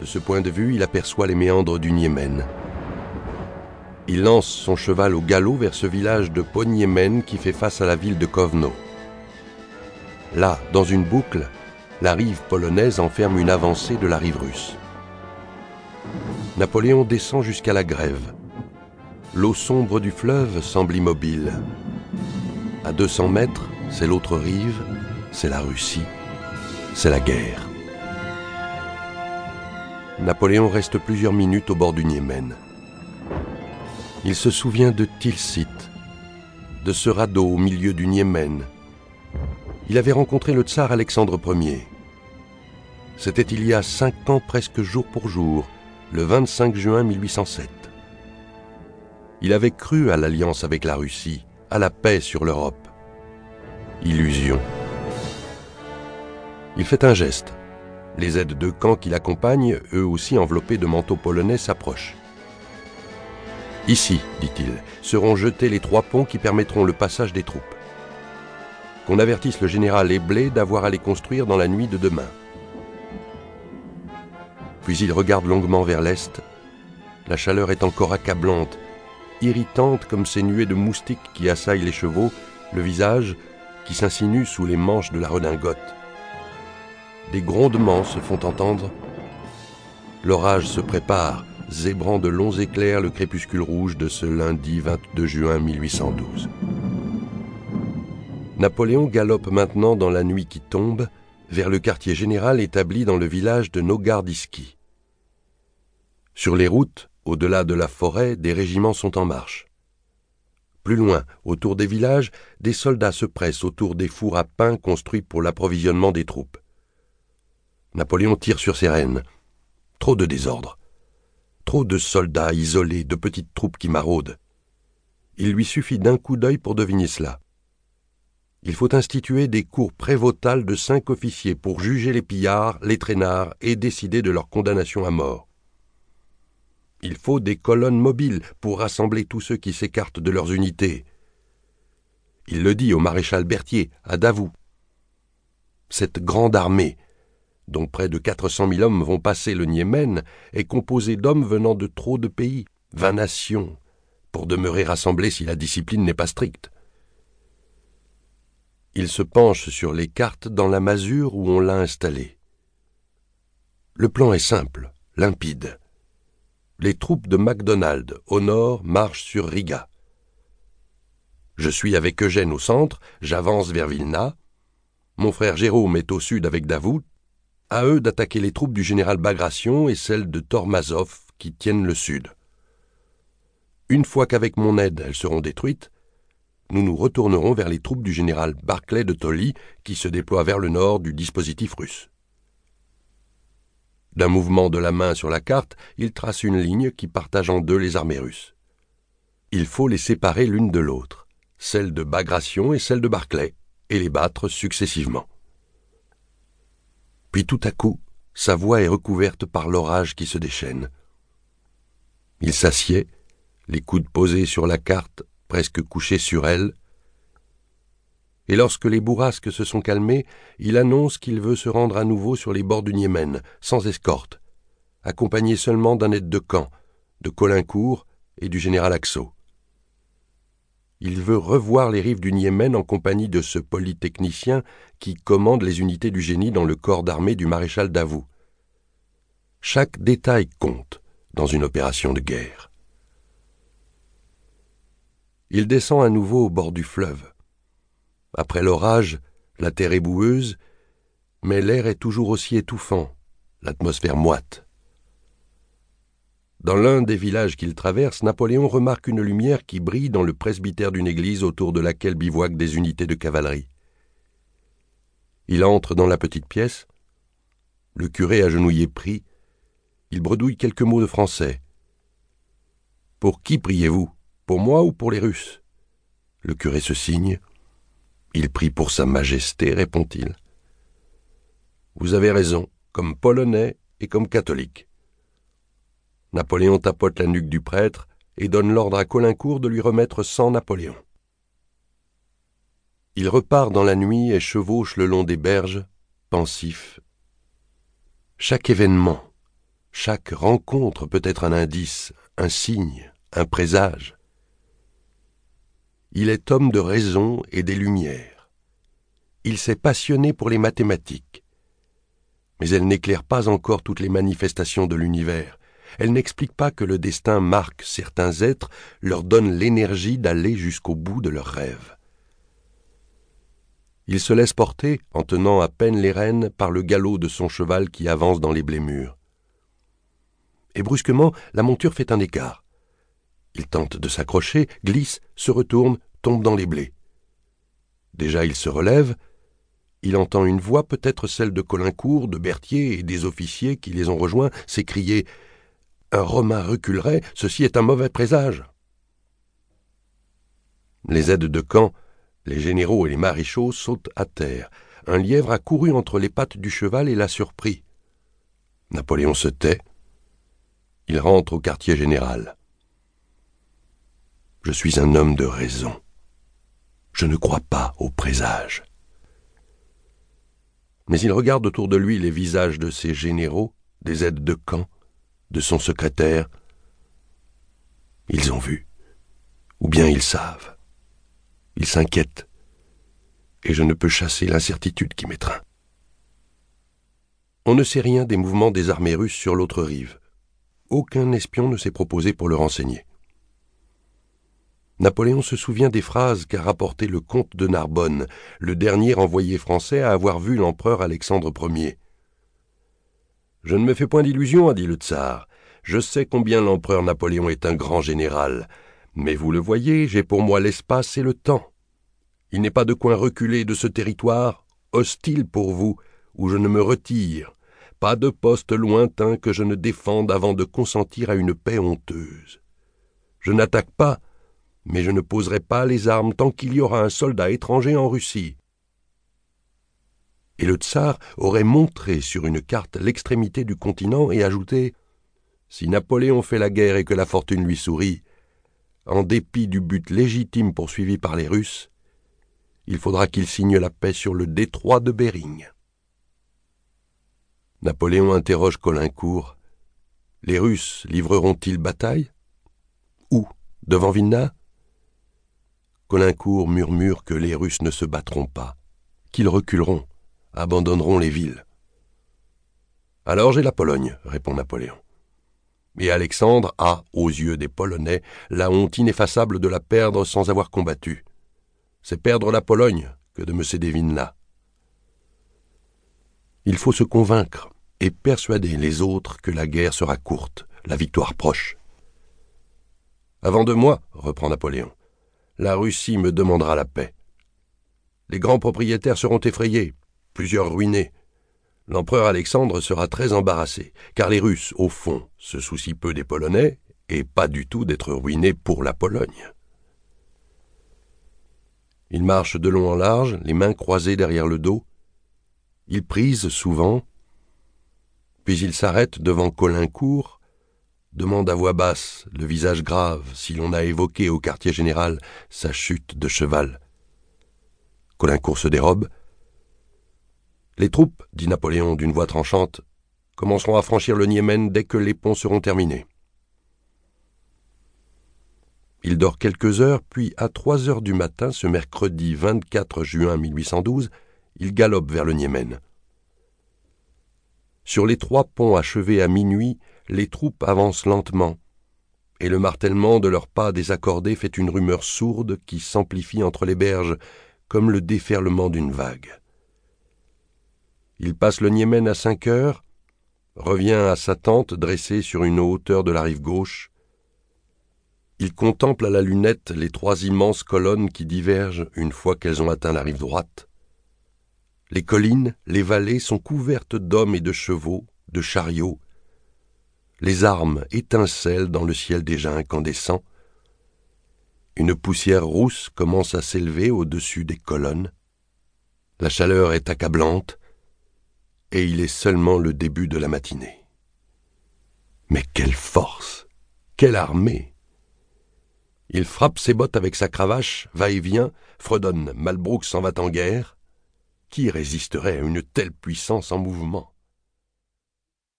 De ce point de vue, il aperçoit les méandres du Niémen. Il lance son cheval au galop vers ce village de Ponyémen qui fait face à la ville de Kovno. Là, dans une boucle, la rive polonaise enferme une avancée de la rive russe. Napoléon descend jusqu'à la grève. L'eau sombre du fleuve semble immobile. À 200 mètres, c'est l'autre rive, c'est la Russie, c'est la guerre. Napoléon reste plusieurs minutes au bord du Niémen. Il se souvient de Tilsit, de ce radeau au milieu du Niémen. Il avait rencontré le tsar Alexandre Ier. C'était il y a cinq ans presque jour pour jour, le 25 juin 1807. Il avait cru à l'alliance avec la Russie, à la paix sur l'Europe. Illusion. Il fait un geste. Les aides de camp qui l'accompagnent, eux aussi enveloppés de manteaux polonais, s'approchent. Ici, dit-il, seront jetés les trois ponts qui permettront le passage des troupes. Qu'on avertisse le général Eblé d'avoir à les construire dans la nuit de demain. Puis il regarde longuement vers l'est. La chaleur est encore accablante, irritante comme ces nuées de moustiques qui assaillent les chevaux, le visage qui s'insinue sous les manches de la redingote. Des grondements se font entendre. L'orage se prépare, zébrant de longs éclairs le crépuscule rouge de ce lundi 22 juin 1812. Napoléon galope maintenant dans la nuit qui tombe vers le quartier général établi dans le village de Nogardiski. Sur les routes, au-delà de la forêt, des régiments sont en marche. Plus loin, autour des villages, des soldats se pressent autour des fours à pain construits pour l'approvisionnement des troupes. Napoléon tire sur ses rênes. Trop de désordre. Trop de soldats isolés, de petites troupes qui maraudent. Il lui suffit d'un coup d'œil pour deviner cela. Il faut instituer des cours prévotales de cinq officiers pour juger les pillards, les traînards et décider de leur condamnation à mort. Il faut des colonnes mobiles pour rassembler tous ceux qui s'écartent de leurs unités. Il le dit au maréchal Berthier, à Davout. Cette grande armée, dont près de quatre cent mille hommes vont passer le Niémen, est composée d'hommes venant de trop de pays, vingt nations, pour demeurer rassemblés si la discipline n'est pas stricte. Il se penche sur les cartes dans la masure où on l'a installé. Le plan est simple, limpide les troupes de MacDonald au nord marchent sur Riga. Je suis avec Eugène au centre, j'avance vers Vilna. Mon frère Jérôme est au sud avec Davout. À eux d'attaquer les troupes du général Bagration et celles de Tormazov qui tiennent le sud. Une fois qu'avec mon aide elles seront détruites, nous nous retournerons vers les troupes du général Barclay de Tolly qui se déploient vers le nord du dispositif russe. D'un mouvement de la main sur la carte, il trace une ligne qui partage en deux les armées russes. Il faut les séparer l'une de l'autre, celle de Bagration et celle de Barclay, et les battre successivement. Puis tout à coup, sa voix est recouverte par l'orage qui se déchaîne. Il s'assied, les coudes posés sur la carte, presque couché sur elle, et lorsque les bourrasques se sont calmées, il annonce qu'il veut se rendre à nouveau sur les bords du Niémen, sans escorte, accompagné seulement d'un aide de camp, de Colincourt et du général Axo. Il veut revoir les rives du Niémen en compagnie de ce polytechnicien qui commande les unités du génie dans le corps d'armée du maréchal Davout. Chaque détail compte dans une opération de guerre. Il descend à nouveau au bord du fleuve. Après l'orage, la terre est boueuse, mais l'air est toujours aussi étouffant, l'atmosphère moite. Dans l'un des villages qu'il traverse, Napoléon remarque une lumière qui brille dans le presbytère d'une église autour de laquelle bivouaquent des unités de cavalerie. Il entre dans la petite pièce. Le curé agenouillé prie. Il bredouille quelques mots de français. Pour qui priez-vous? Pour moi ou pour les Russes? Le curé se signe. Il prie pour Sa Majesté, répond-il. Vous avez raison, comme polonais et comme catholique. Napoléon tapote la nuque du prêtre et donne l'ordre à Colincourt de lui remettre cent Napoléon. Il repart dans la nuit et chevauche le long des berges, pensif. Chaque événement, Chaque rencontre peut être un indice, un signe, un présage. Il est homme de raison et des lumières. Il s'est passionné pour les mathématiques. Mais elles n'éclairent pas encore toutes les manifestations de l'univers. Elles n'expliquent pas que le destin marque certains êtres, leur donne l'énergie d'aller jusqu'au bout de leurs rêves. Il se laisse porter, en tenant à peine les rênes, par le galop de son cheval qui avance dans les blés mûrs. Et brusquement, la monture fait un écart. Il tente de s'accrocher, glisse, se retourne, tombe dans les blés. Déjà il se relève, il entend une voix, peut-être celle de Colincourt, de Berthier et des officiers qui les ont rejoints, s'écrier Un Romain reculerait, ceci est un mauvais présage. Les aides de camp les généraux et les maréchaux sautent à terre. Un lièvre a couru entre les pattes du cheval et l'a surpris. Napoléon se tait. Il rentre au quartier général. Je suis un homme de raison. Je ne crois pas au présage. Mais il regarde autour de lui les visages de ses généraux, des aides de camp, de son secrétaire. Ils ont vu, ou bien ils savent. Il s'inquiète, et je ne peux chasser l'incertitude qui m'étreint. On ne sait rien des mouvements des armées russes sur l'autre rive. Aucun espion ne s'est proposé pour le renseigner. Napoléon se souvient des phrases qu'a rapportées le comte de Narbonne, le dernier envoyé français à avoir vu l'empereur Alexandre Ier. Je ne me fais point d'illusions, a dit le tsar. Je sais combien l'empereur Napoléon est un grand général. Mais vous le voyez, j'ai pour moi l'espace et le temps. Il n'est pas de coin reculé de ce territoire, hostile pour vous, où je ne me retire, pas de poste lointain que je ne défende avant de consentir à une paix honteuse. Je n'attaque pas, mais je ne poserai pas les armes tant qu'il y aura un soldat étranger en Russie. Et le tsar aurait montré sur une carte l'extrémité du continent et ajouté Si Napoléon fait la guerre et que la fortune lui sourit, en dépit du but légitime poursuivi par les Russes, il faudra qu'il signe la paix sur le détroit de Bering. Napoléon interroge Colincourt. Les Russes livreront-ils bataille? Où? Devant Vilna? Colincourt murmure que les Russes ne se battront pas, qu'ils reculeront, abandonneront les villes. Alors j'ai la Pologne, répond Napoléon. Et Alexandre a, aux yeux des Polonais, la honte ineffaçable de la perdre sans avoir combattu. C'est perdre la Pologne que de me céder Vinla. Il faut se convaincre et persuader les autres que la guerre sera courte, la victoire proche. Avant deux mois, reprend Napoléon, la Russie me demandera la paix. Les grands propriétaires seront effrayés, plusieurs ruinés, l'empereur Alexandre sera très embarrassé, car les Russes, au fond, se soucient peu des Polonais et pas du tout d'être ruinés pour la Pologne. Il marche de long en large, les mains croisées derrière le dos. Il prise souvent, puis il s'arrête devant Colincourt, demande à voix basse, le visage grave, si l'on a évoqué au quartier général sa chute de cheval. Colincourt se dérobe, les troupes, dit Napoléon d'une voix tranchante, commenceront à franchir le Niémen dès que les ponts seront terminés. Il dort quelques heures, puis à trois heures du matin, ce mercredi 24 juin 1812, il galope vers le Niémen. Sur les trois ponts achevés à minuit, les troupes avancent lentement, et le martèlement de leurs pas désaccordés fait une rumeur sourde qui s'amplifie entre les berges, comme le déferlement d'une vague. Il passe le Niémen à cinq heures, revient à sa tente dressée sur une hauteur de la rive gauche. Il contemple à la lunette les trois immenses colonnes qui divergent une fois qu'elles ont atteint la rive droite. Les collines, les vallées sont couvertes d'hommes et de chevaux, de chariots. Les armes étincellent dans le ciel déjà incandescent. Une poussière rousse commence à s'élever au-dessus des colonnes. La chaleur est accablante et il est seulement le début de la matinée. Mais quelle force Quelle armée Il frappe ses bottes avec sa cravache, va et vient, fredonne Malbrook s'en va en guerre. Qui résisterait à une telle puissance en mouvement?